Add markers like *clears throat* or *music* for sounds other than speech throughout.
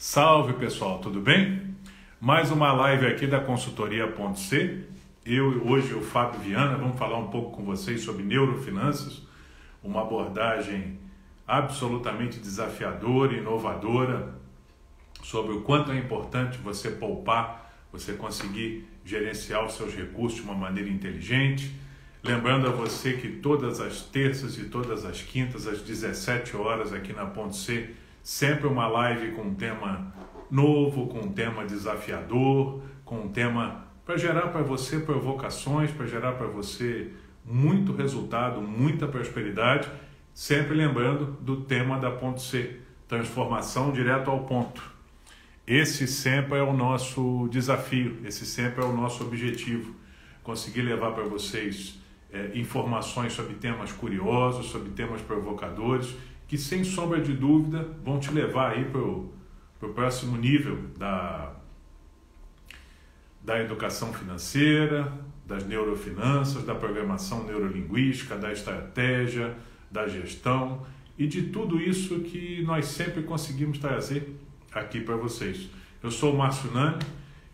Salve pessoal, tudo bem? Mais uma live aqui da consultoria.c. Eu hoje o Fábio Viana, vamos falar um pouco com vocês sobre neurofinanças, uma abordagem absolutamente desafiadora, inovadora, sobre o quanto é importante você poupar, você conseguir gerenciar os seus recursos de uma maneira inteligente. Lembrando a você que todas as terças e todas as quintas, às 17 horas, aqui na Ponte C, Sempre uma live com um tema novo, com um tema desafiador, com um tema para gerar para você provocações, para gerar para você muito resultado, muita prosperidade. Sempre lembrando do tema da ponto C, transformação direto ao ponto. Esse sempre é o nosso desafio, esse sempre é o nosso objetivo. Conseguir levar para vocês é, informações sobre temas curiosos, sobre temas provocadores que sem sombra de dúvida vão te levar aí para o próximo nível da, da educação financeira, das neurofinanças, da programação neurolinguística, da estratégia, da gestão e de tudo isso que nós sempre conseguimos trazer aqui para vocês. Eu sou o Márcio Nani,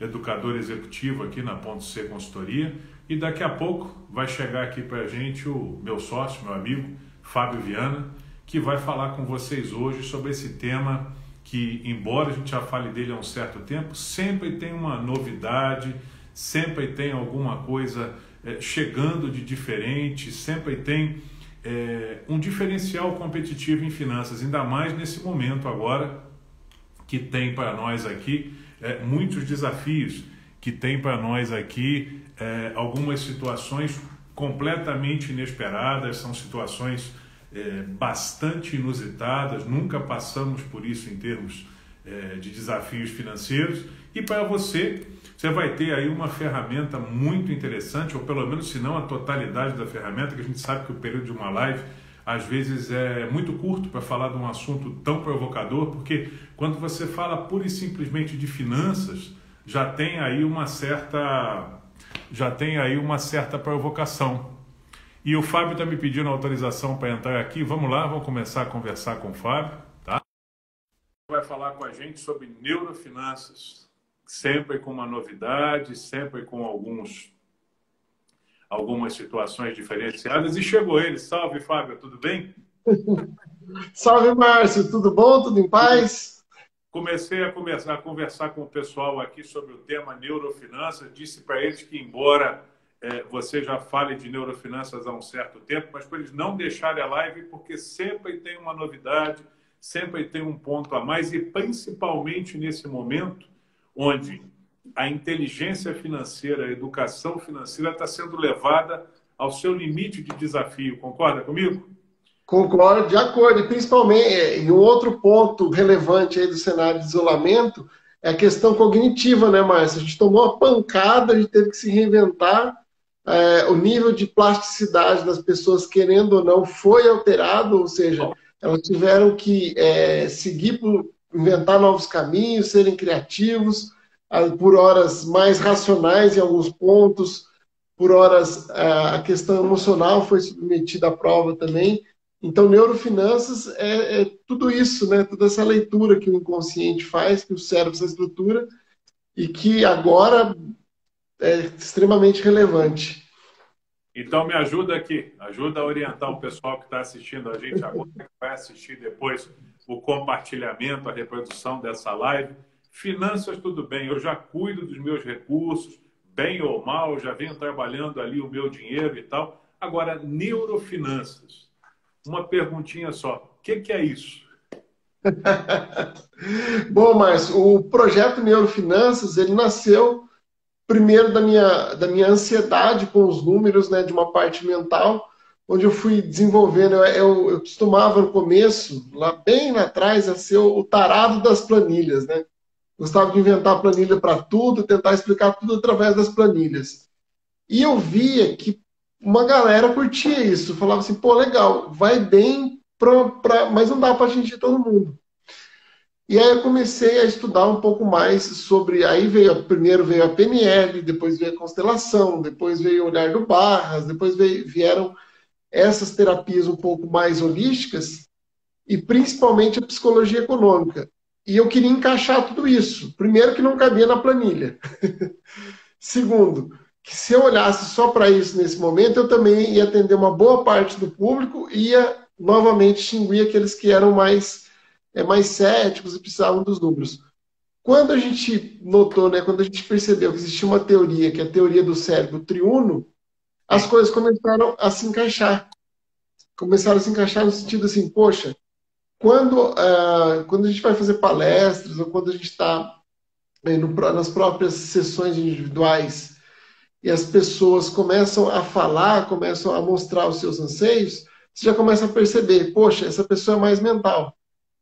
educador executivo aqui na Ponto C Consultoria e daqui a pouco vai chegar aqui para a gente o meu sócio, meu amigo Fábio Viana, que vai falar com vocês hoje sobre esse tema que, embora a gente já fale dele há um certo tempo, sempre tem uma novidade, sempre tem alguma coisa é, chegando de diferente, sempre tem é, um diferencial competitivo em finanças, ainda mais nesse momento agora que tem para nós aqui é, muitos desafios, que tem para nós aqui algumas situações completamente inesperadas, são situações é, bastante inusitadas, nunca passamos por isso em termos é, de desafios financeiros. E para você, você vai ter aí uma ferramenta muito interessante, ou pelo menos, se não a totalidade da ferramenta, que a gente sabe que o período de uma live às vezes é muito curto para falar de um assunto tão provocador, porque quando você fala pura e simplesmente de finanças, já tem aí uma certa já tem aí uma certa provocação. E o Fábio está me pedindo autorização para entrar aqui. Vamos lá, vamos começar a conversar com o Fábio, tá? Vai falar com a gente sobre neurofinanças, sempre com uma novidade, sempre com alguns algumas situações diferenciadas. E chegou ele. Salve, Fábio, tudo bem? *laughs* Salve, Márcio, tudo bom? Tudo em paz? Comecei a conversar, a conversar com o pessoal aqui sobre o tema neurofinanças. Disse para eles que, embora você já fale de neurofinanças há um certo tempo, mas para eles não deixarem a live, porque sempre tem uma novidade, sempre tem um ponto a mais, e principalmente nesse momento onde a inteligência financeira, a educação financeira está sendo levada ao seu limite de desafio. Concorda comigo? Concordo, de acordo. E principalmente, é, e um outro ponto relevante aí do cenário de isolamento é a questão cognitiva, né, Márcia? A gente tomou uma pancada, a gente teve que se reinventar é, o nível de plasticidade das pessoas, querendo ou não, foi alterado, ou seja, elas tiveram que é, seguir por inventar novos caminhos, serem criativos, por horas mais racionais em alguns pontos, por horas a questão emocional foi submetida à prova também. Então, neurofinanças é, é, tudo isso, né? Toda essa leitura que o inconsciente faz, que o cérebro, essa estrutura, e que agora é extremamente relevante. Então me ajuda aqui, ajuda a orientar o pessoal que está assistindo a gente agora, que vai assistir depois o compartilhamento, a reprodução dessa live. Finanças, tudo bem, eu já cuido dos meus recursos, bem ou mal, já venho trabalhando ali o meu dinheiro e tal. Agora, neurofinanças. Uma perguntinha só: o que, que é isso? *laughs* Bom, Márcio, o projeto Neurofinanças ele nasceu primeiro da minha, da minha ansiedade com os números, né, de uma parte mental, onde eu fui desenvolvendo. Eu, eu, eu costumava no começo, lá bem lá atrás, a ser o, o tarado das planilhas, né? Gostava de inventar planilha para tudo, tentar explicar tudo através das planilhas. E eu via que uma galera curtia isso, falava assim, pô, legal, vai bem, pra, pra... mas não dá para atingir todo mundo. E aí eu comecei a estudar um pouco mais sobre. Aí veio primeiro veio a PNL, depois veio a constelação, depois veio o olhar do Barras, depois veio, vieram essas terapias um pouco mais holísticas e principalmente a psicologia econômica. e eu queria encaixar tudo isso. Primeiro, que não cabia na planilha. *laughs* Segundo, que se eu olhasse só para isso nesse momento, eu também ia atender uma boa parte do público e ia novamente extinguir aqueles que eram mais, é, mais céticos e precisavam dos números. Quando a gente notou, né, quando a gente percebeu que existia uma teoria, que é a teoria do cérebro triuno, as coisas começaram a se encaixar. Começaram a se encaixar no sentido assim, poxa, quando, uh, quando a gente vai fazer palestras ou quando a gente está eh, nas próprias sessões individuais e as pessoas começam a falar, começam a mostrar os seus anseios, você já começa a perceber, poxa, essa pessoa é mais mental,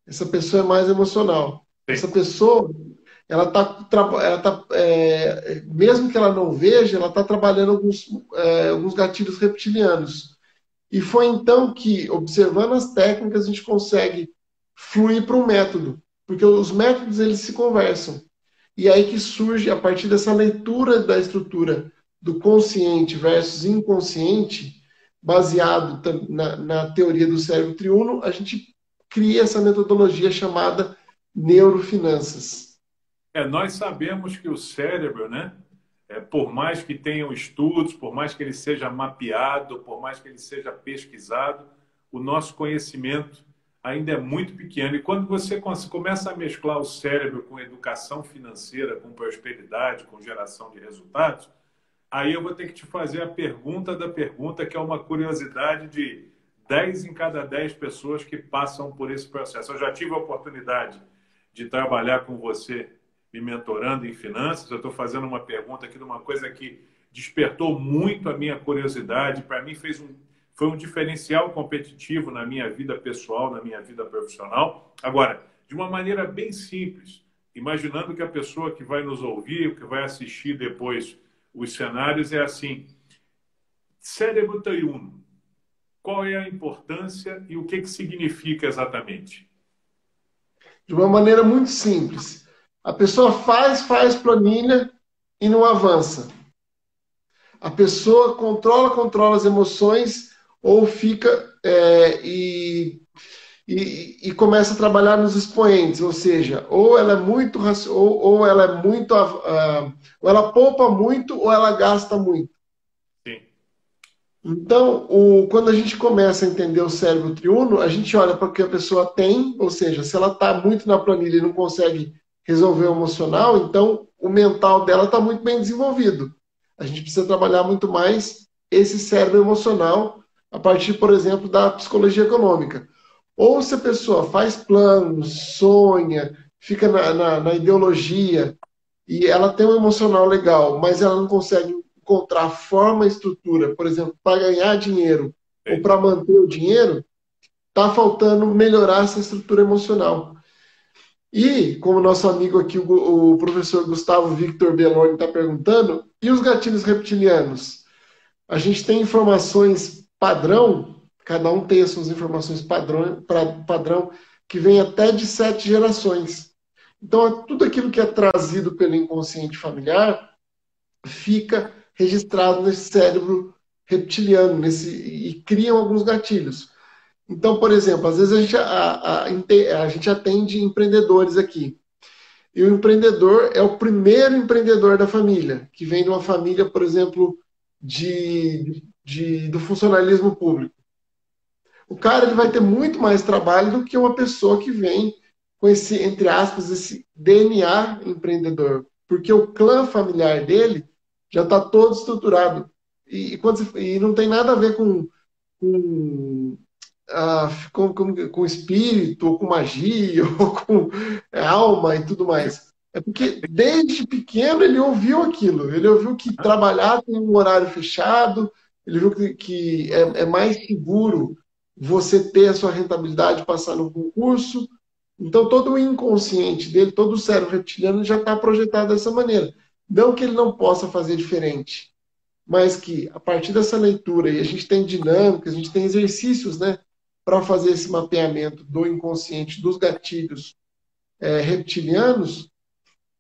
essa pessoa é mais emocional, Sim. essa pessoa, ela está, ela tá, é, mesmo que ela não veja, ela está trabalhando alguns, é, alguns gatilhos reptilianos. E foi então que, observando as técnicas, a gente consegue fluir para um método, porque os métodos eles se conversam. E aí que surge, a partir dessa leitura da estrutura do consciente versus inconsciente, baseado na, na teoria do cérebro triuno, a gente cria essa metodologia chamada neurofinanças. É, nós sabemos que o cérebro, né, é, por mais que tenham estudos, por mais que ele seja mapeado, por mais que ele seja pesquisado, o nosso conhecimento ainda é muito pequeno. E quando você começa a mesclar o cérebro com educação financeira, com prosperidade, com geração de resultados, aí eu vou ter que te fazer a pergunta da pergunta, que é uma curiosidade de 10 em cada 10 pessoas que passam por esse processo. Eu já tive a oportunidade de trabalhar com você me mentorando em finanças. Eu estou fazendo uma pergunta aqui de uma coisa que despertou muito a minha curiosidade. Para mim, fez um, foi um diferencial competitivo na minha vida pessoal, na minha vida profissional. Agora, de uma maneira bem simples, imaginando que a pessoa que vai nos ouvir, que vai assistir depois os cenários, é assim: cérebro triuno. Qual é a importância e o que, que significa exatamente? De uma maneira muito simples a pessoa faz, faz planilha e não avança. A pessoa controla, controla as emoções ou fica é, e, e, e, começa a trabalhar nos expoentes, ou seja, ou ela é muito ou, ou ela é muito uh, ou ela poupa muito ou ela gasta muito. Então, o, quando a gente começa a entender o cérebro triuno, a gente olha para o que a pessoa tem, ou seja, se ela está muito na planilha e não consegue resolver o emocional, então o mental dela está muito bem desenvolvido. A gente precisa trabalhar muito mais esse cérebro emocional a partir, por exemplo, da psicologia econômica. Ou se a pessoa faz planos, sonha, fica na, na, na ideologia e ela tem um emocional legal, mas ela não consegue encontrar forma estrutura, por exemplo, para ganhar dinheiro ou para manter o dinheiro, está faltando melhorar essa estrutura emocional. E, como nosso amigo aqui, o, o professor Gustavo Victor Belloni está perguntando, e os gatilhos reptilianos? A gente tem informações padrão, cada um tem as suas informações padrão, padrão que vem até de sete gerações. Então, tudo aquilo que é trazido pelo inconsciente familiar fica registrado nesse cérebro reptiliano nesse, e criam alguns gatilhos. Então, por exemplo, às vezes a gente, a, a, a gente atende empreendedores aqui. E o empreendedor é o primeiro empreendedor da família, que vem de uma família, por exemplo, de, de, do funcionalismo público. O cara ele vai ter muito mais trabalho do que uma pessoa que vem com esse, entre aspas, esse DNA empreendedor. Porque o clã familiar dele já está todo estruturado. E, e, você, e, não tem nada a ver com, com ah, com, com, com espírito, ou com magia, *laughs* ou com alma e tudo mais. É porque desde pequeno ele ouviu aquilo. Ele ouviu que trabalhar tem um horário fechado, ele viu que, que é, é, mais seguro você ter a sua rentabilidade passar no concurso. Então, todo o inconsciente dele, todo o cérebro reptiliano já está projetado dessa maneira. Não que ele não possa fazer diferente, mas que a partir dessa leitura, e a gente tem dinâmicas, a gente tem exercícios, né? para fazer esse mapeamento do inconsciente, dos gatilhos é, reptilianos,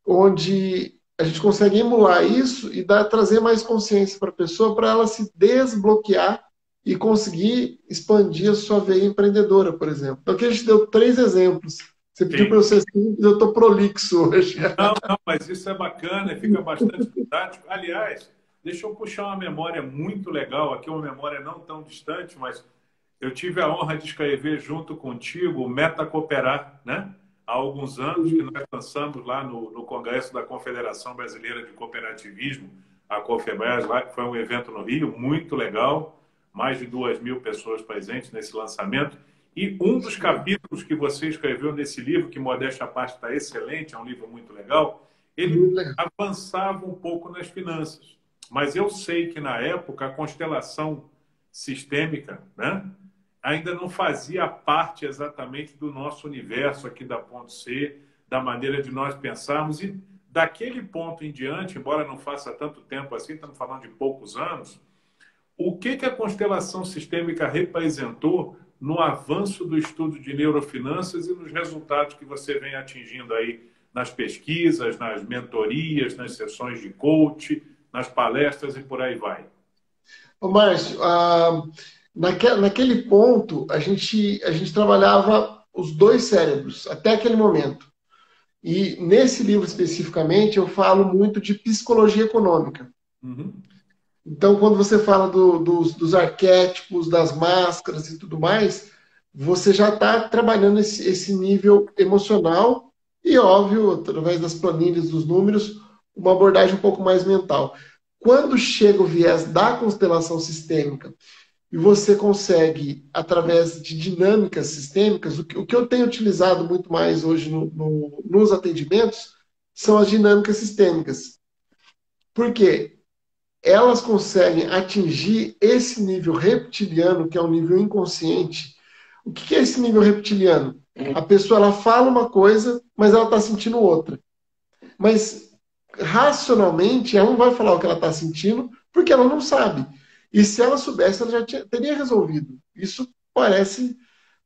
onde a gente consegue emular isso e dar, trazer mais consciência para a pessoa, para ela se desbloquear e conseguir expandir a sua veia empreendedora, por exemplo. Então, aqui a gente deu três exemplos Você pediu para eu ser simples, eu estou prolixo hoje. *laughs* Não, não, mas isso é bacana, fica bastante didático. Aliás, deixa eu puxar uma memória muito legal, aqui uma memória não tão distante, mas eu tive a honra de escrever junto contigo o Meta Cooperar, né? Há alguns anos que nós lançamos lá no, no Congresso da Confederação Brasileira de Cooperativismo, a COFEBRAS, lá, que foi um evento no Rio, muito legal, mais de duas mil pessoas presentes nesse lançamento. E um dos capítulos que você escreveu nesse livro, que modéstia à parte está excelente, é um livro muito legal, ele avançava um pouco nas finanças. Mas eu sei que na época a constelação sistêmica né, ainda não fazia parte exatamente do nosso universo aqui da Ponto C, da maneira de nós pensarmos. E daquele ponto em diante, embora não faça tanto tempo assim, estamos falando de poucos anos, o que, que a constelação sistêmica representou no avanço do estudo de neurofinanças e nos resultados que você vem atingindo aí nas pesquisas, nas mentorias, nas sessões de coach, nas palestras e por aí vai. Ô, Márcio, ah, naquele ponto a gente, a gente trabalhava os dois cérebros até aquele momento. E nesse livro especificamente eu falo muito de psicologia econômica. Uhum. Então, quando você fala do, dos, dos, arquétipos, das máscaras e tudo mais, você já está trabalhando esse, esse, nível emocional e, óbvio, através das planilhas, dos números, uma abordagem um pouco mais mental. Quando chega o viés da constelação sistêmica e você consegue, através de dinâmicas sistêmicas, o que, o que eu tenho utilizado muito mais hoje no, no, nos atendimentos são as dinâmicas sistêmicas. Por quê? Elas conseguem atingir esse nível reptiliano, que é um nível inconsciente. O que é esse nível reptiliano? A pessoa ela fala uma coisa, mas ela está sentindo outra. Mas racionalmente ela não vai falar o que ela está sentindo, porque ela não sabe. E se ela soubesse, ela já tinha, teria resolvido. Isso parece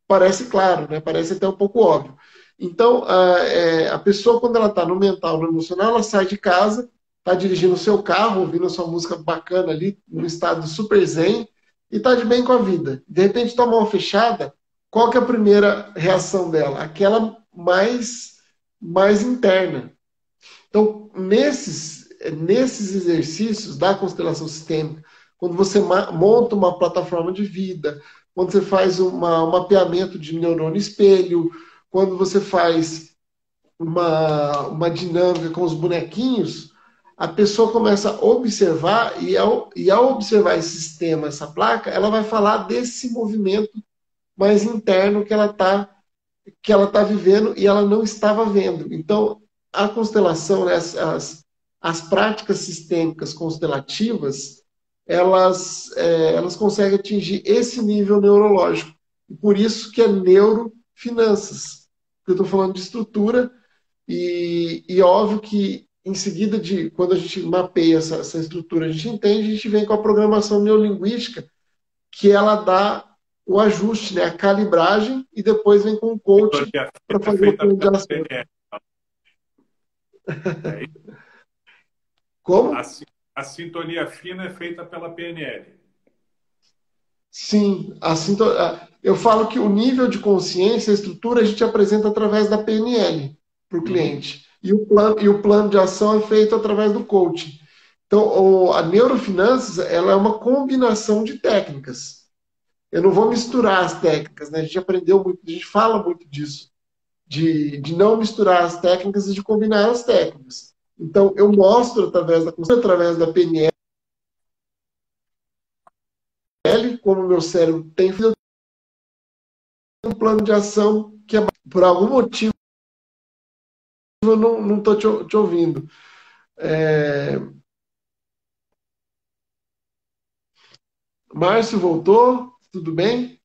parece claro, né? Parece até um pouco óbvio. Então, a, é, a pessoa, quando ela está no mental, no emocional, ela sai de casa, está dirigindo o seu carro, ouvindo a sua música bacana ali, num estado super zen, e está de bem com a vida. De repente toma uma fechada, qual que é a primeira reação dela? Aquela mais, mais interna. Então, nesses, nesses exercícios da constelação sistêmica, quando você monta uma plataforma de vida, quando você faz uma, um mapeamento de neurônio espelho, quando você faz uma, uma dinâmica com os bonequinhos, a pessoa começa a observar, e ao, e ao observar esse sistema, essa placa, ela vai falar desse movimento mais interno que ela está que ela tá vivendo e ela não estava vendo. Então, a constelação, né, as, as, as práticas sistêmicas constelativas, elas, é, elas conseguem atingir esse nível neurológico. E por isso que é neurofinanças. Eu estou falando de estrutura, e, e óbvio que em seguida de quando a gente mapeia essa, essa estrutura, a gente entende, a gente vem com a programação neurolinguística, que ela dá o ajuste, né, a calibragem, e depois vem com o coach para fazer o plano de ação. É Como? A, a, sintonia fina é feita pela PNL. Sim, a eu falo que o nível de consciência, a estrutura, a gente apresenta através da PNL para o uhum. cliente. E o, plano, e o plano de ação é feito através do coaching. Então, a neurofinanças ela é uma combinação de técnicas. Eu não vou misturar as técnicas, né? A gente aprendeu muito, a gente fala muito disso, de, de não misturar as técnicas e de combinar as técnicas. Então, eu mostro através da através da PNL como o meu cérebro tem um plano de ação que é, por algum motivo eu não estou te, te, ouvindo. É... Márcio voltou? Tudo bem?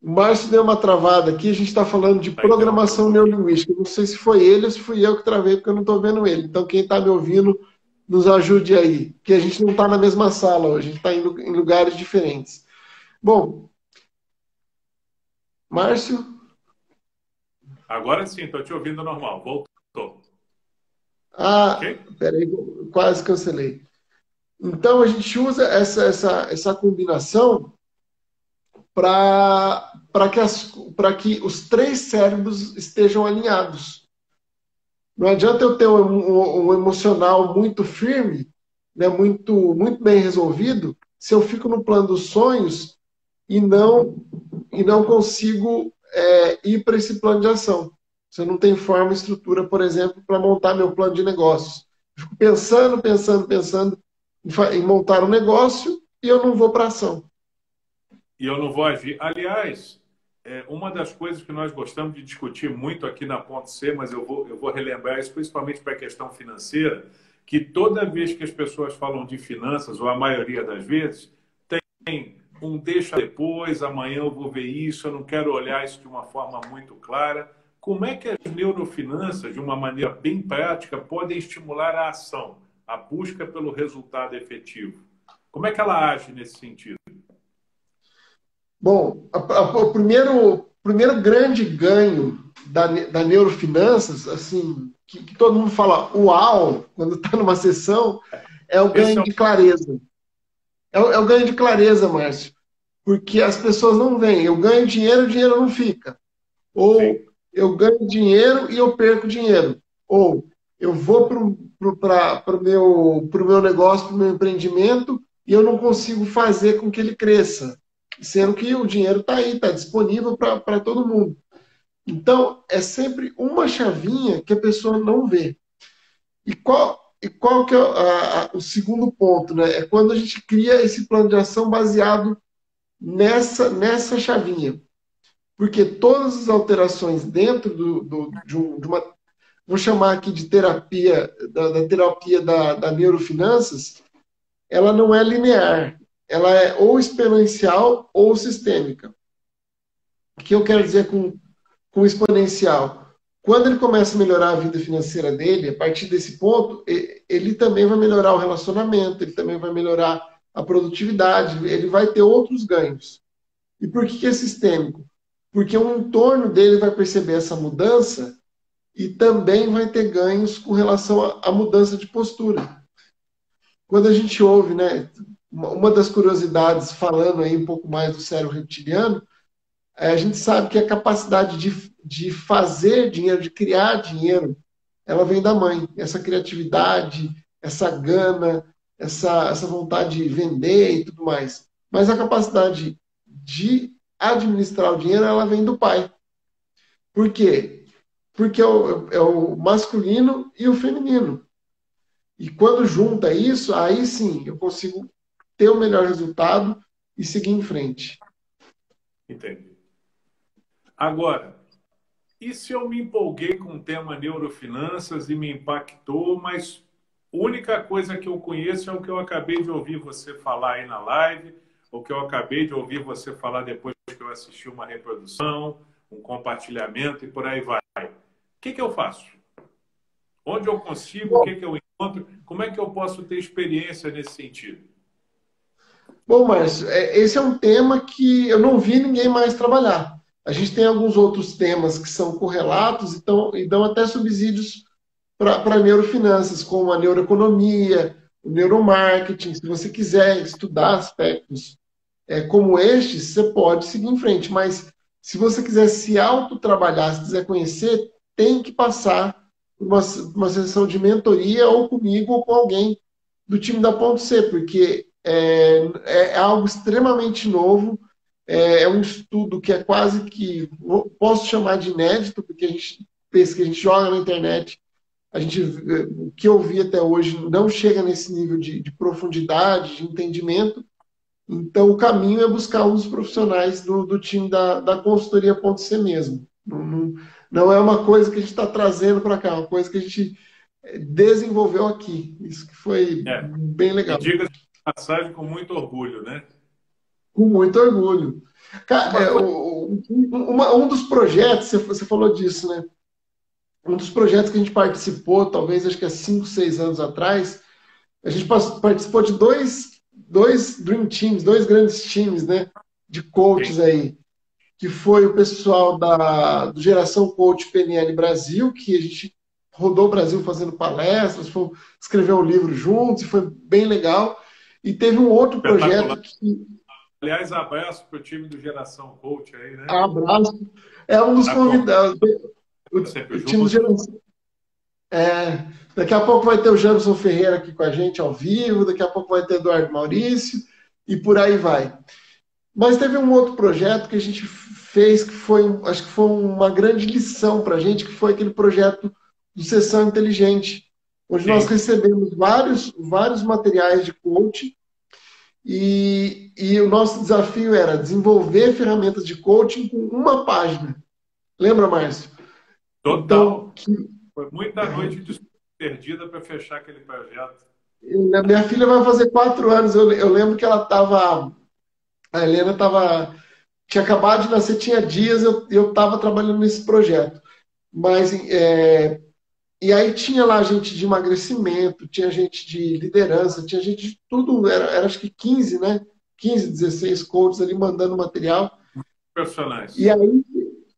O Márcio deu uma travada aqui, a gente está falando de programação neurolinguística. Não sei se foi ele ou se fui eu que travei, porque eu não estou vendo ele. Então, quem está me ouvindo, nos ajude aí, que a gente não está na mesma sala hoje, a gente está em lugares diferentes. Bom, Márcio? Agora sim, estou te ouvindo normal. Voltou. Ah, okay? peraí, quase cancelei. Então a gente usa essa, essa, essa combinação para que, que os três cérebros estejam alinhados. Não adianta eu ter um, um, um emocional muito firme, né, muito, muito bem resolvido, se eu fico no plano dos sonhos e não, e não consigo é, ir para esse plano de ação. Se eu não tenho forma e estrutura, por exemplo, para montar meu plano de negócios. Fico pensando, pensando, pensando em, em montar um negócio e eu não vou para ação. E eu não vou agir. Aliás, é, uma das coisas que nós gostamos de discutir muito aqui na Ponte C, mas eu vou, eu vou relembrar isso principalmente para a questão financeira, que toda vez que as pessoas falam de finanças, ou a maioria das vezes, tem um deixa depois, amanhã eu vou ver isso, eu não quero olhar isso de uma forma muito clara. Como é que as neurofinanças, de uma maneira bem prática, podem estimular a ação, a busca pelo resultado efetivo? Como é que ela age nesse sentido? Bom, a, a, o primeiro, primeiro grande ganho da, da neurofinanças, assim, que, que todo mundo fala uau quando está numa sessão, é o ganho é de clareza. É o, é o ganho de clareza, Márcio. Porque as pessoas não veem. Eu ganho dinheiro, o dinheiro não fica. Ou Sim. eu ganho dinheiro e eu perco dinheiro. Ou eu vou para o meu, pro meu negócio, para o meu empreendimento, e eu não consigo fazer com que ele cresça. Sendo que o dinheiro está aí, está disponível para todo mundo. Então, é sempre uma chavinha que a pessoa não vê. E qual, e qual que é a, a, o segundo ponto? Né? É quando a gente cria esse plano de ação baseado nessa, nessa chavinha. Porque todas as alterações dentro do, do de, um, de, uma. Vou chamar aqui de terapia, da, da terapia da, da neurofinanças, ela não é linear. Ela é ou exponencial ou sistêmica. O que eu quero dizer com com exponencial. Quando ele começa a melhorar a vida financeira dele, a partir desse ponto, ele também vai melhorar o relacionamento, ele também vai melhorar a produtividade, ele vai ter outros ganhos. E por que é sistêmico? Porque o entorno dele vai perceber essa mudança e também vai ter ganhos com relação à mudança de postura. Quando a gente ouve, né, uma das curiosidades, falando aí um pouco mais do cérebro reptiliano, é, a gente sabe que a capacidade de, de fazer dinheiro, de criar dinheiro, ela vem da mãe. Essa criatividade, essa gana, essa, essa vontade de vender e tudo mais. Mas a capacidade de administrar o dinheiro, ela vem do pai. Por quê? Porque é o, é o masculino e o feminino. E quando junta isso, aí sim eu consigo ter o melhor resultado e seguir em frente. Entendi. Agora, e se eu me empolguei com o tema neurofinanças e me impactou, mas única coisa que eu conheço é o que eu acabei de ouvir você falar aí na live, o que eu acabei de ouvir você falar depois que eu assisti uma reprodução, um compartilhamento e por aí vai. O que, que eu faço? Onde eu consigo? O que, que eu encontro? Como é que eu posso ter experiência nesse sentido? Bom, Márcio, é, esse é um tema que eu não vi ninguém mais trabalhar. A gente tem alguns outros temas que são correlatos então, e dão até subsídios para neurofinanças, como a neuroeconomia, o neuromarketing. Se você quiser estudar aspectos é, como estes, você pode seguir em frente. Mas se você quiser se autotrabalhar, se quiser conhecer, tem que passar uma, uma sessão de mentoria ou comigo ou com alguém do time da Ponto C, porque é, é algo extremamente novo é, é, um estudo que é quase que, posso chamar de inédito, porque a gente pensa que a gente joga na internet, a gente, o que eu vi até hoje não chega nesse nível de, de profundidade, de entendimento. Então, o caminho é buscar um dos profissionais do, do time da, da consultoria.c mesmo. Não, não, não, é uma coisa que a gente está trazendo para cá, é uma coisa que a gente desenvolveu aqui. Isso que foi é. bem legal. Diga passagem com muito orgulho, né? Com muito orgulho. Cara, é, o, uma, um dos projetos, você falou disso, né? Um dos projetos que a gente participou, talvez acho que há 5, 6 anos atrás, a gente participou de dois, dois Dream Teams, dois grandes times, né? De coaches aí. Que foi o pessoal da do Geração Coach PNL Brasil, que a gente rodou o Brasil fazendo palestras, foi, escreveu um livro juntos, e foi bem legal. E teve um outro projeto que. Aliás, abraço para o time do Geração Coach aí, né? Abraço. É um dos tá convidados. O, o time do. É, daqui a pouco vai ter o Janderson Ferreira aqui com a gente ao vivo, daqui a pouco vai ter Eduardo Maurício e por aí vai. Mas teve um outro projeto que a gente fez que foi, acho que foi uma grande lição para a gente, que foi aquele projeto do Sessão Inteligente, onde Sim. nós recebemos vários, vários materiais de coaching e, e o nosso desafio era desenvolver ferramentas de coaching com uma página. Lembra, Márcio? Total. Então, que... Foi muita noite de perdida para fechar aquele projeto. Minha filha vai fazer quatro anos. Eu, eu lembro que ela estava. A Helena estava. Tinha acabado de nascer, tinha dias, eu estava trabalhando nesse projeto. Mas é, e aí tinha lá gente de emagrecimento, tinha gente de liderança, tinha gente de tudo, era, era acho que 15, né? 15, 16 coaches ali mandando material. Profissionais. E aí,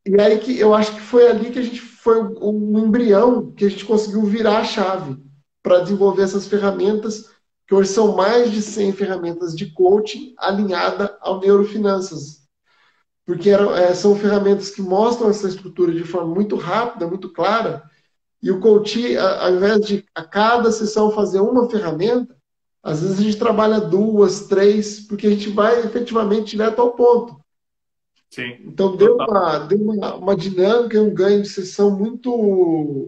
e aí que eu acho que foi ali que a gente foi um embrião que a gente conseguiu virar a chave para desenvolver essas ferramentas, que hoje são mais de 100 ferramentas de coaching alinhada ao neurofinanças. Porque eram, é, são ferramentas que mostram essa estrutura de forma muito rápida, muito clara, e o coach, ao invés de a cada sessão fazer uma ferramenta, às vezes a gente trabalha duas, três, porque a gente vai efetivamente direto ao ponto. Sim. Então deu uma, deu uma, uma dinâmica e um ganho de sessão muito,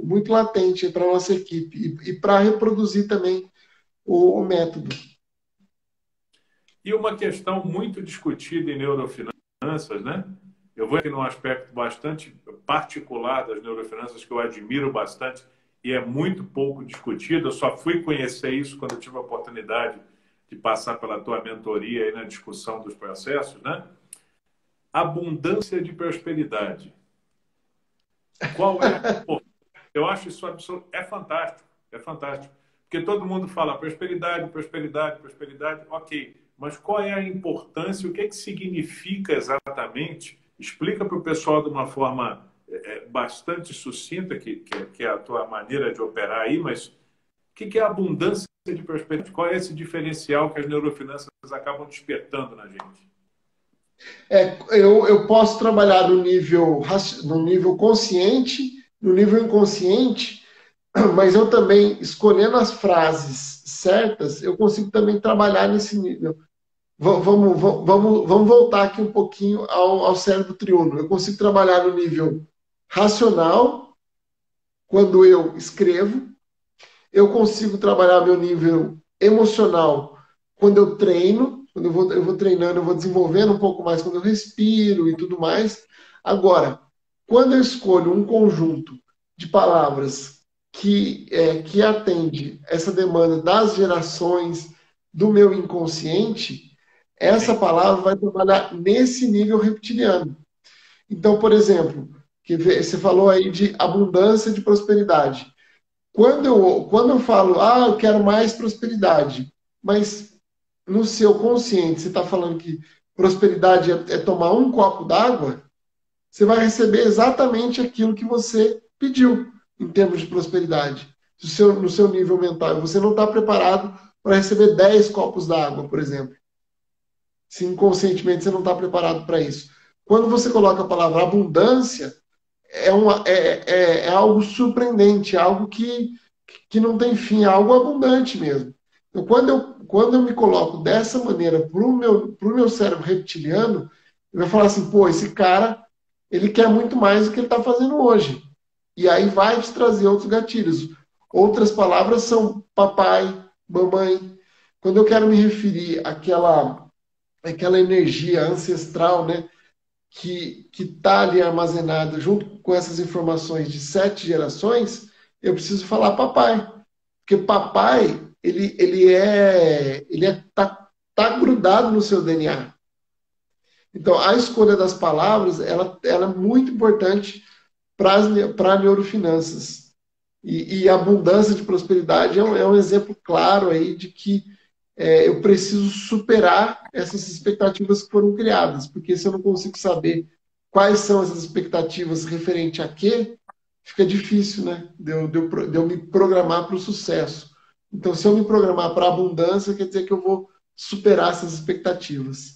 muito latente para a nossa equipe e, e para reproduzir também o, o método. E uma questão muito discutida em neurofinanças, né? Eu vou aqui num aspecto bastante particular das neurofinanças que eu admiro bastante e é muito pouco discutido. Eu só fui conhecer isso quando eu tive a oportunidade de passar pela tua mentoria aí na discussão dos processos, né? Abundância de prosperidade. Qual é? *laughs* eu acho isso absoluto. É fantástico, é fantástico. Porque todo mundo fala prosperidade, prosperidade, prosperidade, ok. Mas qual é a importância, o que, é que significa exatamente Explica para o pessoal de uma forma é, é bastante sucinta, que, que, que, é a tua maneira de operar aí, mas o que, que é abundância de prosperidade? Qual é esse diferencial que as neurofinanças acabam despertando na gente? É, eu, eu posso trabalhar no nível, no nível consciente, no nível inconsciente, *clears throat* mas eu também, escolhendo as frases certas, eu consigo também trabalhar nesse nível vamos, vamos, vamos voltar aqui um pouquinho ao, ao cérebro triuno. Eu consigo trabalhar no nível racional, quando eu escrevo. Eu consigo trabalhar meu nível emocional quando eu treino. Quando eu vou, eu vou treinando, eu vou desenvolvendo um pouco mais quando eu respiro e tudo mais. Agora, quando eu escolho um conjunto de palavras que, é, que atende essa demanda das gerações do meu inconsciente, essa palavra vai trabalhar nesse nível reptiliano. Então, por exemplo, que você falou aí de abundância de prosperidade. Quando eu, quando eu falo, ah, eu quero mais prosperidade, mas no seu consciente você está falando que prosperidade é, é tomar um copo d'água, você vai receber exatamente aquilo que você pediu em termos de prosperidade. No seu, no seu nível mental. Você não está preparado para receber 10 copos d'água, por exemplo se inconscientemente você não está preparado para isso. Quando você coloca a palavra abundância, é, uma, é, é, é, algo surpreendente, é algo que, que não tem fim, é algo abundante mesmo. Então, quando eu, quando eu me coloco dessa maneira para o meu, pro meu cérebro reptiliano, ele vai falar assim, pô, esse cara, ele quer muito mais do que ele está fazendo hoje. E aí vai te trazer outros gatilhos. Outras palavras são papai, mamãe. Quando eu quero me referir àquela aquela energia ancestral, né? Que está ali armazenada junto com essas informações de sete gerações, eu preciso falar papai. Porque papai, ele, ele é. Ele é, tá, tá grudado no seu DNA. Então, a escolha das palavras, ela, ela é muito importante para neurofinanças. E, e a abundância de prosperidade é um, é um exemplo claro aí de que é, eu preciso superar essas expectativas que foram criadas, porque se eu não consigo saber quais são essas expectativas referente a quê, fica difícil, né, de eu, de eu, de eu me programar para o sucesso. Então, se eu me programar para abundância, quer dizer que eu vou superar essas expectativas.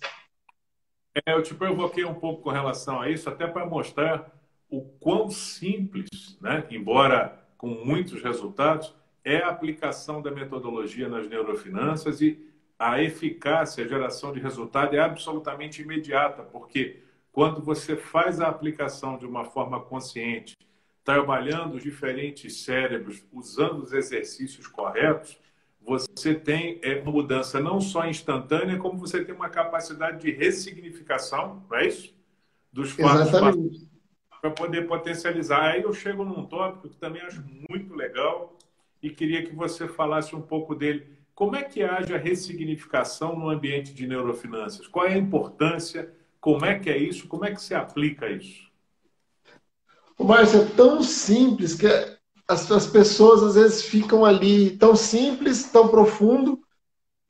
É, eu te provoquei um pouco com relação a isso, até para mostrar o quão simples, né, embora com muitos resultados, é a aplicação da metodologia nas neurofinanças e a eficácia, a geração de resultado é absolutamente imediata, porque quando você faz a aplicação de uma forma consciente, trabalhando os diferentes cérebros, usando os exercícios corretos, você tem é, uma mudança não só instantânea, como você tem uma capacidade de ressignificação, não é isso? Dos fatos para poder potencializar. Aí eu chego num tópico que também acho muito legal e queria que você falasse um pouco dele. Como é que age a ressignificação no ambiente de neurofinanças? Qual é a importância? Como é que é isso? Como é que se aplica isso? O Márcio, é tão simples que as, as pessoas às vezes ficam ali tão simples, tão profundo,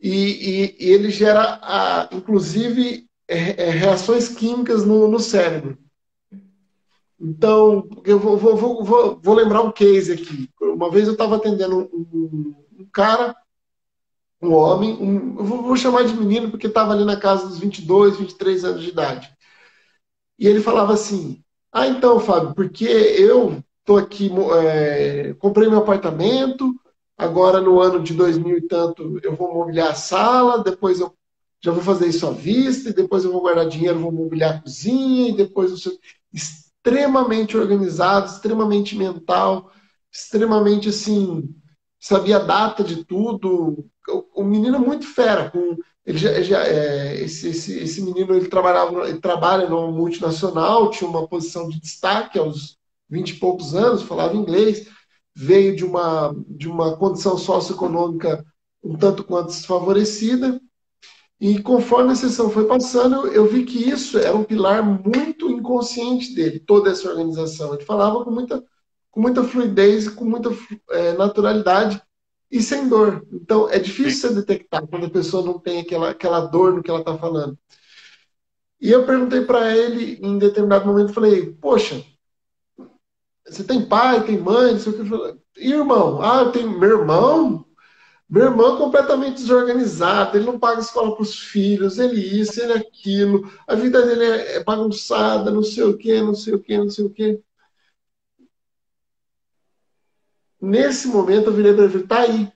e, e, e ele gera, a, inclusive, é, é, reações químicas no, no, cérebro. Então, eu vou, vou, vou, vou, lembrar um case aqui. Uma vez eu estava atendendo um, um, cara, um homem, um, eu vou, chamar de menino porque estava ali na casa dos 22, 23 anos de idade. E ele falava assim: Ah, então, Fábio, porque eu Estou aqui, é, comprei meu apartamento, agora no ano de 2000 e tanto eu vou mobiliar a sala, depois eu já vou fazer isso à vista, e depois eu vou guardar dinheiro, vou mobiliar a cozinha, e depois eu sou extremamente organizado, extremamente mental, extremamente assim, sabia a data de tudo. O menino é muito fera, com ele já, já é, esse, esse, esse menino ele trabalhava, ele trabalha numa multinacional, tinha uma posição de destaque aos vinte e poucos anos, falava inglês, veio de uma, de uma condição socioeconômica um tanto quanto desfavorecida, e conforme a sessão foi passando, eu vi que isso era um pilar muito inconsciente dele, toda essa organização. Ele falava com muita, com muita fluidez, com muita é, naturalidade e sem dor. Então, é difícil você detectar quando a pessoa não tem aquela, aquela dor no que ela está falando. E eu perguntei para ele, em determinado momento, falei, poxa, você tem pai, tem mãe, não sei o que. E irmão? Ah, eu tenho meu irmão. Meu irmão é completamente desorganizado, ele não paga escola para os filhos, ele isso, ele aquilo, a vida dele é, é bagunçada, não sei o que, não sei o que, não sei o que. Nesse momento eu virei para ele, tá aí.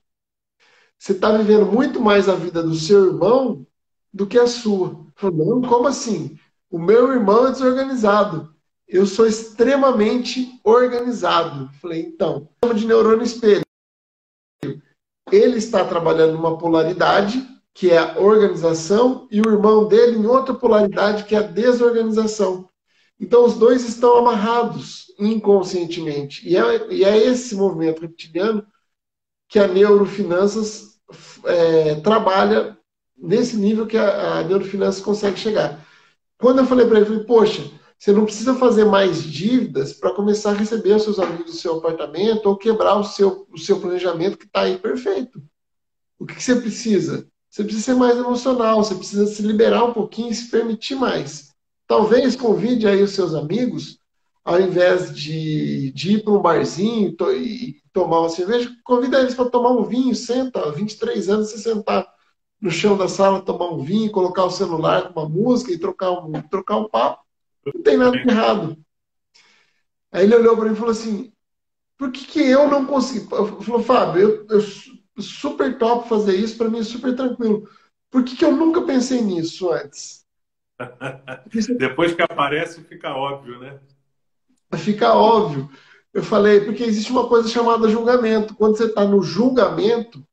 Você está vivendo muito mais a vida do seu irmão do que a sua. Falei, não, como assim? O meu irmão é desorganizado eu sou extremamente organizado. Falei, então, de neurônio espelho. Ele está trabalhando numa polaridade, que é a organização, e o irmão dele em outra polaridade, que é a desorganização. Então, os dois estão amarrados inconscientemente. E é, e é esse movimento reptiliano que a neurofinanças é, trabalha nesse nível que a, a neurofinanças consegue chegar. Quando eu falei para ele, eu falei, poxa, você não precisa fazer mais dívidas para começar a receber os seus amigos do seu apartamento ou quebrar o seu, o seu planejamento que está aí perfeito. O que, que você precisa? Você precisa ser mais emocional, você precisa se liberar um pouquinho e se permitir mais. Talvez convide aí os seus amigos, ao invés de, de ir para um barzinho to, e tomar uma cerveja, convida eles para tomar um vinho, senta, 23 anos, você sentar no chão da sala, tomar um vinho, colocar o celular com uma música e trocar um, trocar um papo não tem nada de errado. Aí ele olhou para mim e falou assim: por que, que eu não consegui? Falou, Fábio, eu, eu super top fazer isso, para mim é super tranquilo. Por que, que eu nunca pensei nisso antes? *laughs* Depois que aparece, fica óbvio, né? Fica óbvio. Eu falei, porque existe uma coisa chamada julgamento. Quando você está no julgamento,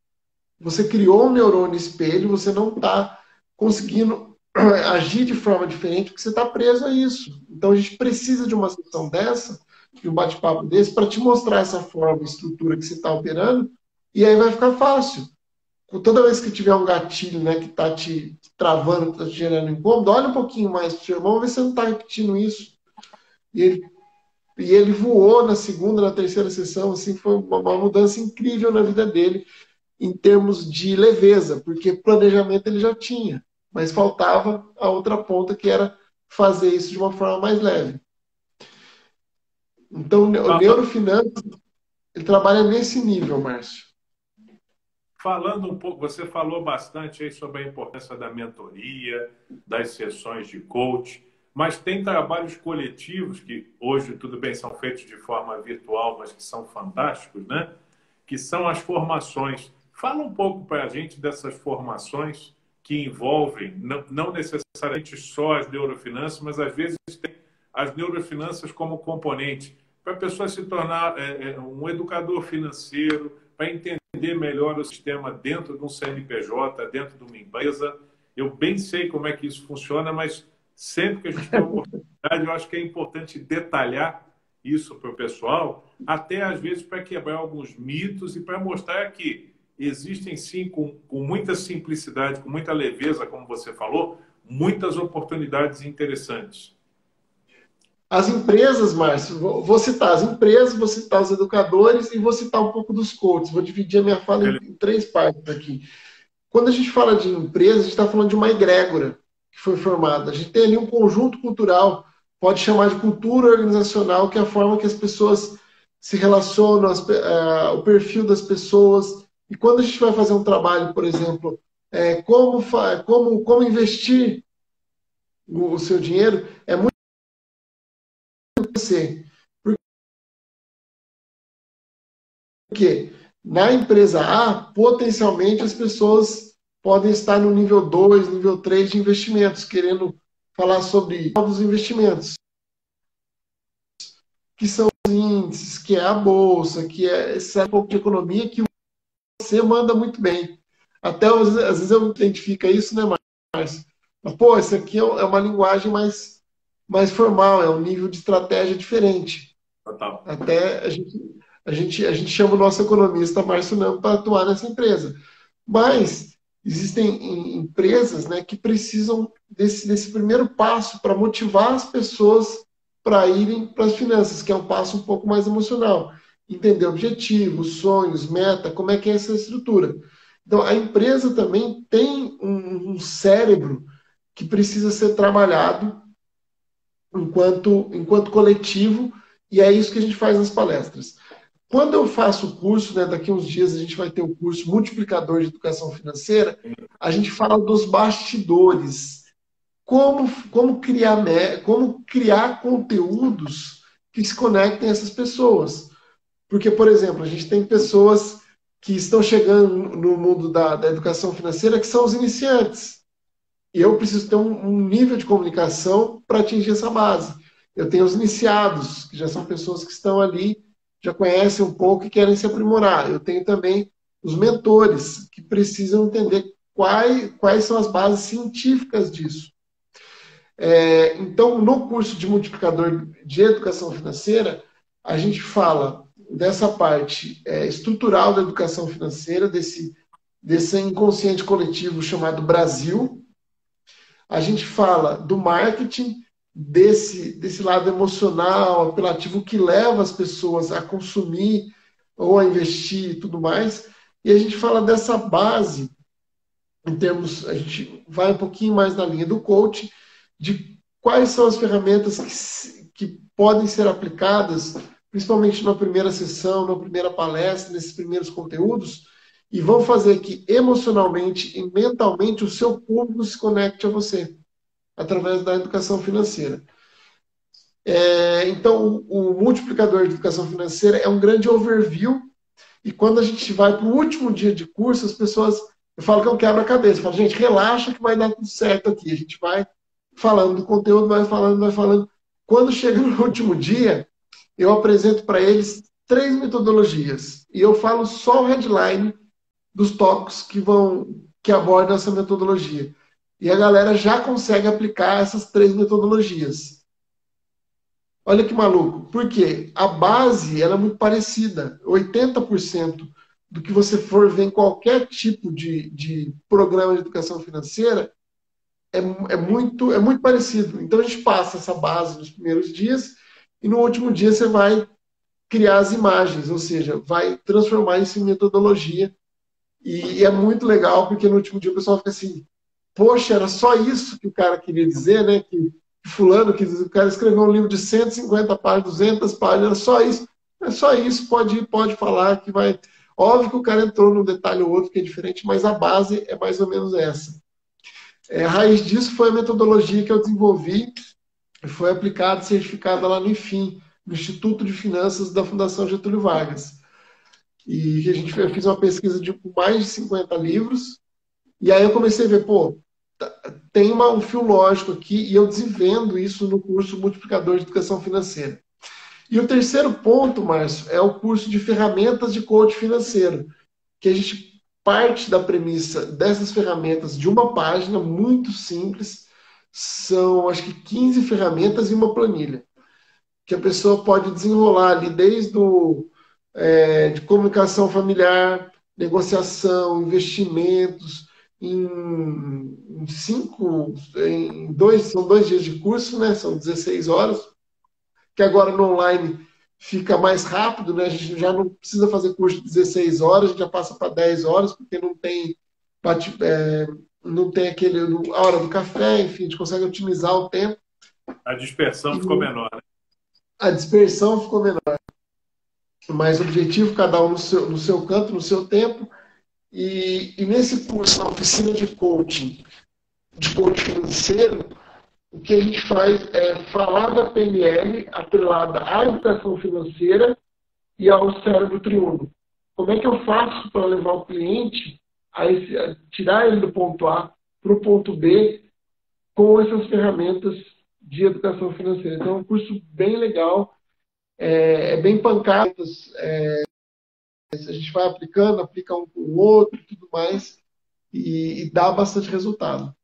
você criou um neurônio espelho, você não está conseguindo *clears throat* agir de forma diferente, porque você está preso a isso. Então a gente precisa de uma sessão dessa, de um bate-papo desse, para te mostrar essa forma, estrutura que você está operando, e aí vai ficar fácil. Toda vez que tiver um gatilho né, que está te travando, que está te gerando incômodo, olha um pouquinho mais para o seu irmão, vê se você não está repetindo isso. E ele, e ele voou na segunda, na terceira sessão, assim, foi uma, mudança incrível na vida dele, em termos de leveza, porque planejamento ele já tinha mas faltava a outra ponta que era fazer isso de uma forma mais leve. Então, o neurofinanças ele trabalha nesse nível, Márcio. Falando um pouco, você falou bastante aí sobre a importância da mentoria, das sessões de coach, mas tem trabalhos coletivos que hoje, tudo bem, são feitos de forma virtual, mas que são fantásticos, né? Que são as formações. Fala um pouco para a gente dessas formações que envolvem, não, necessariamente só as neurofinanças, mas às vezes tem as neurofinanças como componente, para a pessoa se tornar é, é, um educador financeiro, para entender melhor o sistema dentro de um CNPJ, dentro de uma empresa. Eu bem sei como é que isso funciona, mas sempre que a gente tem *laughs* oportunidade, eu acho que é importante detalhar isso para o pessoal, até às vezes para quebrar alguns mitos e para mostrar que existem sim, com, com muita simplicidade, com muita leveza, como você falou, muitas oportunidades interessantes. As empresas, Márcio, vou citar as empresas, vou citar os educadores e vou citar um pouco dos coaches. Vou dividir a minha fala em, em três partes aqui. Quando a gente fala de empresa, a gente está falando de uma egrégora que foi formada. A gente tem ali um conjunto cultural, pode chamar de cultura organizacional, que é a forma que as pessoas se relacionam, as, uh, o perfil das pessoas. E quando a gente vai fazer um trabalho, por exemplo, é, como, como, como investir o, seu dinheiro, é muito Porque na empresa A, potencialmente as pessoas podem estar no nível 2, nível 3 de investimentos, querendo falar sobre novos investimentos, que são os índices, que é a bolsa, que é esse pouco de economia que você manda muito bem. Até às vezes eu identifico isso, né, Márcio? Pô, isso aqui é, é uma linguagem mais mais formal, é um nível de estratégia diferente. Total. Até a gente, a gente, a gente chama o nosso economista Márcio Namo para atuar nessa empresa. Mas existem empresas né, que precisam desse, desse primeiro passo para motivar as pessoas para irem para as finanças, que é um passo um pouco mais emocional. Entender objetivos, sonhos, meta, como é que é essa estrutura. Então, a empresa também tem um, um cérebro que precisa ser trabalhado enquanto, enquanto coletivo, e é isso que a gente faz nas palestras. Quando eu faço o curso, né, daqui uns dias a gente vai ter o curso Multiplicador de Educação Financeira, a gente fala dos bastidores. Como, como, criar, como criar conteúdos que se conectem a essas pessoas. Porque, por exemplo, a gente tem pessoas que estão chegando no mundo da, da educação financeira que são os iniciantes. E eu preciso ter um, um nível de comunicação para atingir essa base. Eu tenho os iniciados, que já são pessoas que estão ali, já conhecem um pouco e querem se aprimorar. Eu tenho também os mentores, que precisam entender quais, quais são as bases científicas disso. É, então, no curso de multiplicador de educação financeira, a gente fala dessa parte é, estrutural da educação financeira, desse, desse inconsciente coletivo chamado Brasil, a gente fala do marketing, desse, desse lado emocional, apelativo que leva as pessoas a consumir ou a investir e tudo mais. E a gente fala dessa base, em termos, a gente vai um pouquinho mais na linha do coach, de quais são as ferramentas que, que podem ser aplicadas, principalmente na primeira sessão, na primeira palestra, nesses primeiros conteúdos, e vão fazer que emocionalmente e mentalmente o seu público se conecte a você através da educação financeira. É, então, o, o, multiplicador de educação financeira é um grande overview. E quando a gente vai para o último dia de curso, as pessoas. Eu falo que é um quebra-cabeça. Eu falo, gente, relaxa que vai dar tudo certo aqui. A gente vai falando do conteúdo, vai falando, vai falando. Quando chega no *laughs* último dia, eu apresento para eles três metodologias. E eu falo só o headline dos tópicos que vão que abordam essa metodologia. E a galera já consegue aplicar essas três metodologias. Olha que maluco. Por quê? A base ela é muito parecida. 80% do que você for ver em qualquer tipo de, de programa de educação financeira é, é, muito, é muito parecido. Então a gente passa essa base nos primeiros dias e no último dia você vai criar as imagens, ou seja, vai transformar isso em metodologia e é muito legal, porque no último dia o pessoal fica assim, poxa, era só isso que o cara queria dizer, né? Que, fulano, que o cara escreveu um livro de 150 páginas, 200 páginas, era só isso. É só isso, pode ir, pode falar, que vai... Óbvio que o cara entrou num detalhe ou outro que é diferente, mas a base é mais ou menos essa. É, a raiz disso foi a metodologia que eu desenvolvi e foi aplicada certificada lá no IFIM, no Instituto de Finanças da Fundação Getúlio Vargas. E a gente eu fiz uma pesquisa de mais de 50 livros, e aí eu comecei a ver, pô, tá, tem uma, um fio lógico aqui, e eu desenvendo isso no curso Multiplicador de Educação Financeira. E o terceiro ponto, Márcio, é o curso de ferramentas de coach financeiro, que a gente parte da premissa dessas ferramentas de uma página muito simples, são acho que 15 ferramentas e uma planilha, que a pessoa pode desenrolar ali desde o é, de comunicação familiar, negociação, investimentos, em, em cinco, em dois, são dois dias de curso, né? São 16 horas que agora no online fica mais rápido, né? A gente já não precisa fazer curso de 16 horas, a gente já passa para 10 horas, porque não tem, é, não tem aquele a hora do café, enfim, a gente consegue otimizar o tempo. A dispersão e, ficou menor, né? A dispersão ficou menor. Mais objetivo, cada um no seu, no seu canto, no seu tempo. E, e nesse curso, na oficina de coaching, de coaching financeiro, o que a gente faz é falar da PNL atrelada à educação financeira e ao cérebro triuno. Como é que eu faço para levar o cliente a, esse, a tirar ele do ponto A para o ponto B com essas ferramentas de educação financeira? Então, é um curso bem legal, é, é bem pancado, é, a gente vai aplicando, aplica um com o outro e tudo mais, e, e dá bastante resultado.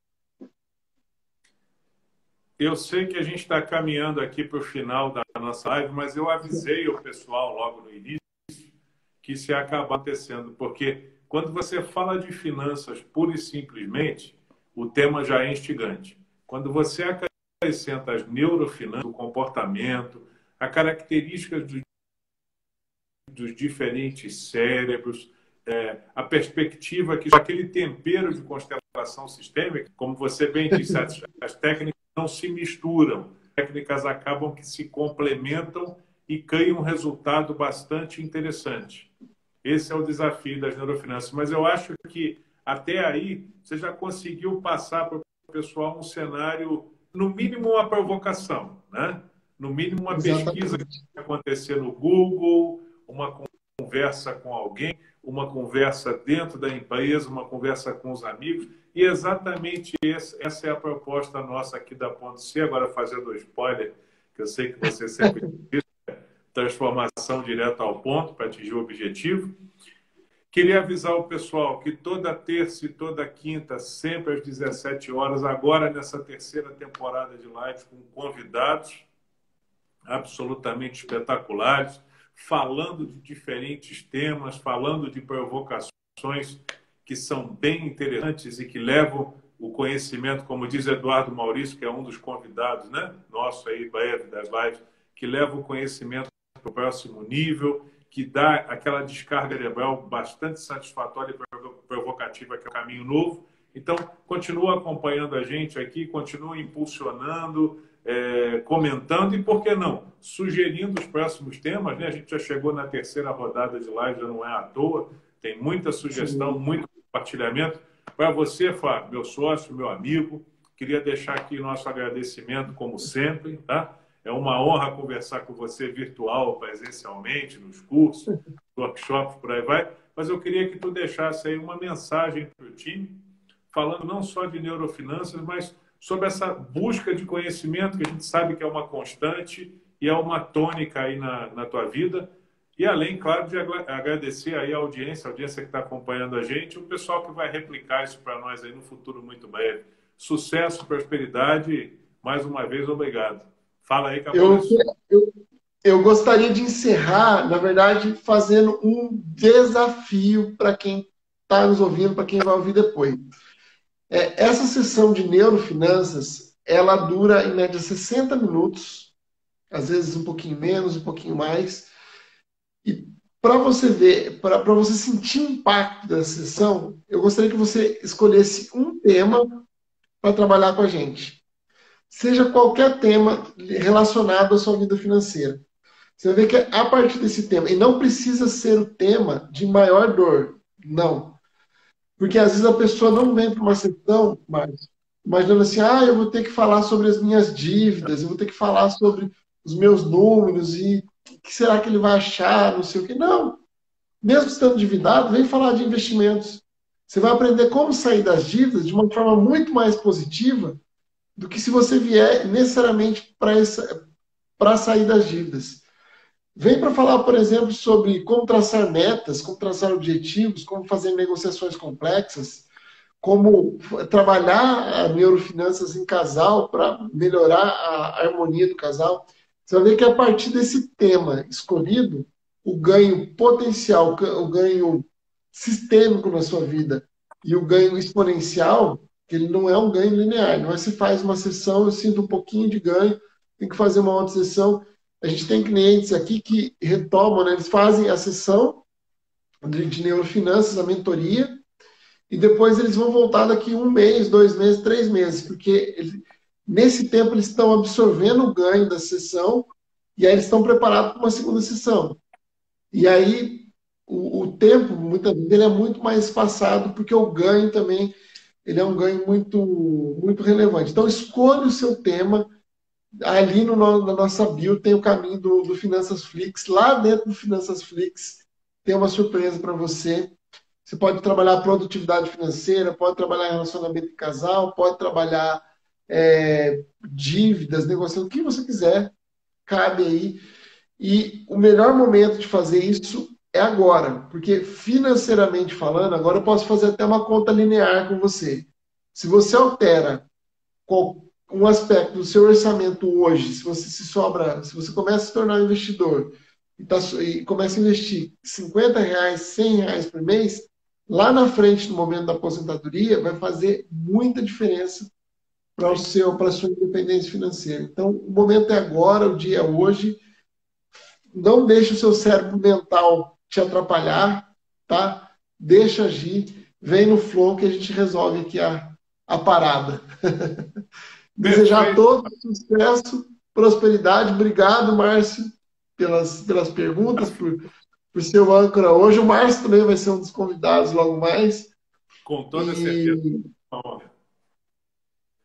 Eu sei que a gente está caminhando aqui para o final da nossa live, mas eu avisei o pessoal logo no início que ia acabar acontecendo, porque quando você fala de finanças pura e simplesmente, o tema já é instigante. Quando você acrescenta as neurofinanças, o comportamento, a características do, dos diferentes cérebros, é, a perspectiva que aquele tempero de constelação sistêmica, como você bem disse, as, *laughs* as técnicas não se misturam. Técnicas acabam que se complementam e ganham um resultado bastante interessante. Esse é o desafio das neurofinanças. Mas eu acho que até aí você já conseguiu passar para o pessoal um cenário, no mínimo uma provocação, né? No mínimo uma Exatamente. pesquisa que vai acontecer no Google, uma conversa com alguém, uma conversa dentro da empresa, uma conversa com os amigos. E exatamente esse, essa é a proposta nossa aqui da Ponto C. Agora, fazendo spoiler, que eu sei que você sempre *laughs* diz, transformação direto ao ponto para atingir o objetivo. Queria avisar o pessoal que toda terça e toda quinta, sempre às 17 horas, agora nessa terceira temporada de live, com convidados absolutamente espetaculares, falando de diferentes temas, falando de provocações que são bem interessantes e que levam o conhecimento, como diz Eduardo Maurício, que é um dos convidados, né? Nosso aí, breve das lives, que leva o conhecimento para o próximo nível, que dá aquela descarga cerebral bastante satisfatória e provocativa, que é o caminho novo. Então, continua acompanhando a gente aqui, continua impulsionando, é, comentando e, por que não, sugerindo os próximos temas. Né? A gente já chegou na terceira rodada de live, já não é à toa. Tem muita sugestão, Sim. muito compartilhamento. Para você, Fábio, meu sócio, meu amigo, queria deixar aqui nosso agradecimento, como sempre, tá? É uma honra conversar com você virtual, presencialmente, nos cursos, *laughs* workshops, por aí vai. Mas eu queria que tu deixasse aí uma mensagem para o time, falando não só de neurofinanças, mas sobre essa busca de conhecimento que a gente sabe que é uma constante e é uma tônica aí na, na tua vida e além, claro, de agradecer aí a audiência, a audiência que está acompanhando a gente, o pessoal que vai replicar isso para nós aí no futuro muito breve. Sucesso, prosperidade, mais uma vez, obrigado. Fala aí, eu, eu, eu gostaria de encerrar, na verdade, fazendo um desafio para quem está nos ouvindo, para quem vai ouvir depois. É, essa sessão de neurofinanças, ela dura em média 60 minutos, às vezes um pouquinho menos, um pouquinho mais e para você ver, para você sentir o impacto da sessão, eu gostaria que você escolhesse um tema para trabalhar com a gente. Seja qualquer tema relacionado à sua vida financeira. Você vai ver que a partir desse tema, e não precisa ser o tema de maior dor, não. Porque às vezes a pessoa não vem para uma sessão, mas imaginando assim, ah, eu vou ter que falar sobre as minhas dívidas, eu vou ter que falar sobre os meus números e o que será que ele vai achar, não sei o que. Não. Mesmo estando endividado, vem falar de investimentos. Você vai aprender como sair das dívidas de uma forma muito mais positiva do que se você vier necessariamente para sair das dívidas. Vem para falar, por exemplo, sobre como traçar metas, como traçar objetivos, como fazer negociações complexas, como trabalhar a neurofinanças em casal para melhorar a harmonia do casal. Você vai ver que a partir desse tema escolhido, o ganho potencial, o ganho sistêmico na sua vida e o ganho exponencial, que ele não é um ganho linear. Não é se faz uma sessão, eu sinto um pouquinho de ganho, tem que fazer uma outra sessão. A gente tem clientes aqui que retomam, né? eles fazem a sessão de neurofinanças, a mentoria, e depois eles vão voltar daqui um mês, dois meses, três meses, porque ele, nesse tempo eles estão absorvendo o ganho da sessão e aí eles estão preparados para uma segunda sessão. E aí o, o tempo, muitas vezes, ele é muito mais espaçado, porque o ganho também ele é um ganho muito, muito relevante. Então, escolha o seu tema, ali no, na nossa bio tem o caminho do, do Finanças Flix. Lá dentro do Finanças Flix tem uma surpresa para você. Você pode trabalhar produtividade financeira, pode trabalhar relacionamento de casal, pode trabalhar é, dívidas, negociando o que você quiser, cabe aí. E o melhor momento de fazer isso é agora, porque financeiramente falando, agora eu posso fazer até uma conta linear com você. Se você altera um aspecto do seu orçamento hoje, se você se sobra, se você começa a se tornar um investidor e, tá, e começa a investir 50 reais, 100 reais por mês, lá na frente, no momento da aposentadoria, vai fazer muita diferença para o seu, para a sua independência financeira. Então, o momento é agora, o dia é hoje. Não deixe o seu cérebro mental te atrapalhar, tá? Deixa agir, vem no flow que a gente resolve aqui a, a parada. *laughs* Desejar todo sucesso, prosperidade. Obrigado, Márcio, pelas, pelas perguntas, por, por ser o âncora hoje. O Márcio também vai ser um dos convidados logo mais. Com toda e... certeza.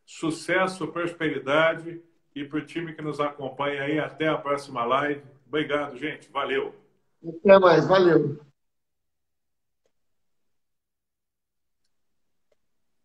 Sucesso, prosperidade e para o time que nos acompanha aí. Até a próxima live. Obrigado, gente. Valeu. Até mais. Valeu.